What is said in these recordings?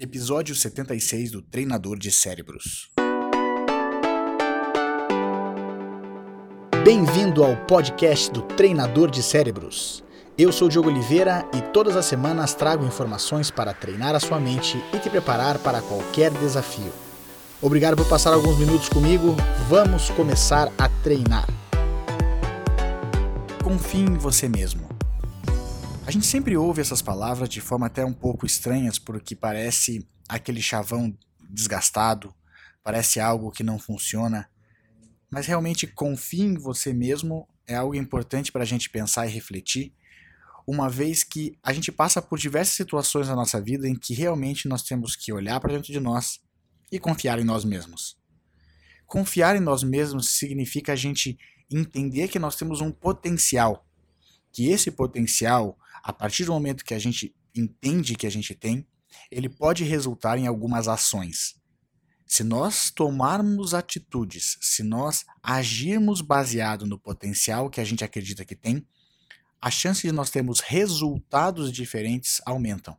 Episódio 76 do Treinador de Cérebros. Bem-vindo ao podcast do Treinador de Cérebros. Eu sou Diogo Oliveira e todas as semanas trago informações para treinar a sua mente e te preparar para qualquer desafio. Obrigado por passar alguns minutos comigo. Vamos começar a treinar. Confie em você mesmo. A gente sempre ouve essas palavras de forma até um pouco estranhas, porque parece aquele chavão desgastado, parece algo que não funciona. Mas realmente confie em você mesmo é algo importante para a gente pensar e refletir, uma vez que a gente passa por diversas situações na nossa vida em que realmente nós temos que olhar para dentro de nós e confiar em nós mesmos. Confiar em nós mesmos significa a gente entender que nós temos um potencial, que esse potencial a partir do momento que a gente entende que a gente tem, ele pode resultar em algumas ações. Se nós tomarmos atitudes, se nós agirmos baseado no potencial que a gente acredita que tem, a chance de nós termos resultados diferentes aumentam.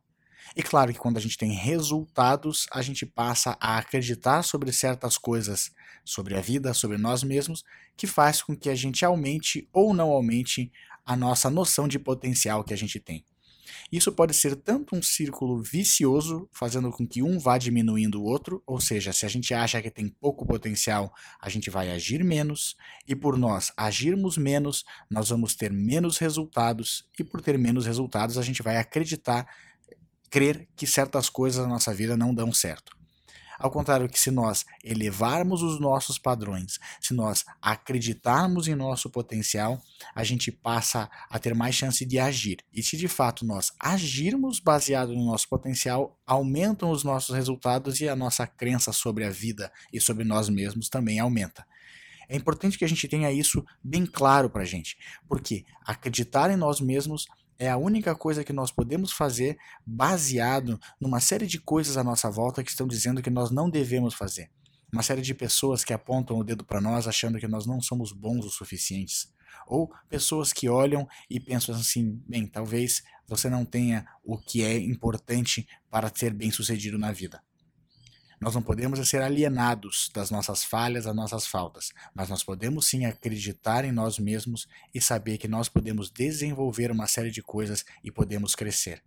E claro que quando a gente tem resultados, a gente passa a acreditar sobre certas coisas, sobre a vida, sobre nós mesmos, que faz com que a gente aumente ou não aumente a nossa noção de potencial que a gente tem. Isso pode ser tanto um círculo vicioso, fazendo com que um vá diminuindo o outro, ou seja, se a gente acha que tem pouco potencial, a gente vai agir menos, e por nós agirmos menos, nós vamos ter menos resultados, e por ter menos resultados, a gente vai acreditar, crer que certas coisas na nossa vida não dão certo. Ao contrário que se nós elevarmos os nossos padrões, se nós acreditarmos em nosso potencial, a gente passa a ter mais chance de agir. E se de fato nós agirmos baseado no nosso potencial, aumentam os nossos resultados e a nossa crença sobre a vida e sobre nós mesmos também aumenta. É importante que a gente tenha isso bem claro para a gente, porque acreditar em nós mesmos é a única coisa que nós podemos fazer baseado numa série de coisas à nossa volta que estão dizendo que nós não devemos fazer. Uma série de pessoas que apontam o dedo para nós achando que nós não somos bons o suficientes. Ou pessoas que olham e pensam assim: bem, talvez você não tenha o que é importante para ser bem sucedido na vida. Nós não podemos ser alienados das nossas falhas, das nossas faltas, mas nós podemos sim acreditar em nós mesmos e saber que nós podemos desenvolver uma série de coisas e podemos crescer.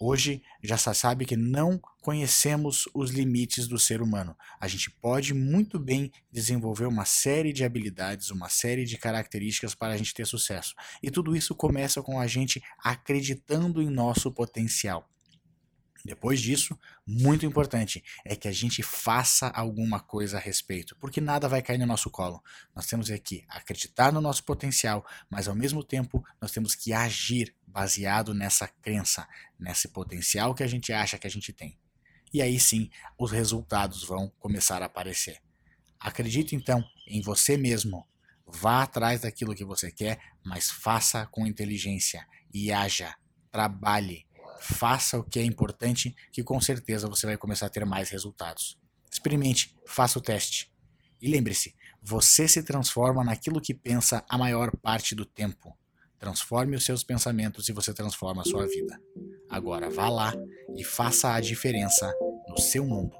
Hoje já se sabe que não conhecemos os limites do ser humano. A gente pode muito bem desenvolver uma série de habilidades, uma série de características para a gente ter sucesso. E tudo isso começa com a gente acreditando em nosso potencial. Depois disso, muito importante é que a gente faça alguma coisa a respeito, porque nada vai cair no nosso colo. Nós temos aqui acreditar no nosso potencial, mas ao mesmo tempo nós temos que agir baseado nessa crença, nesse potencial que a gente acha que a gente tem. E aí sim, os resultados vão começar a aparecer. Acredite então em você mesmo. Vá atrás daquilo que você quer, mas faça com inteligência e haja, trabalhe faça o que é importante, que com certeza você vai começar a ter mais resultados. Experimente, faça o teste. E lembre-se, você se transforma naquilo que pensa a maior parte do tempo. Transforme os seus pensamentos e você transforma a sua vida. Agora vá lá e faça a diferença no seu mundo.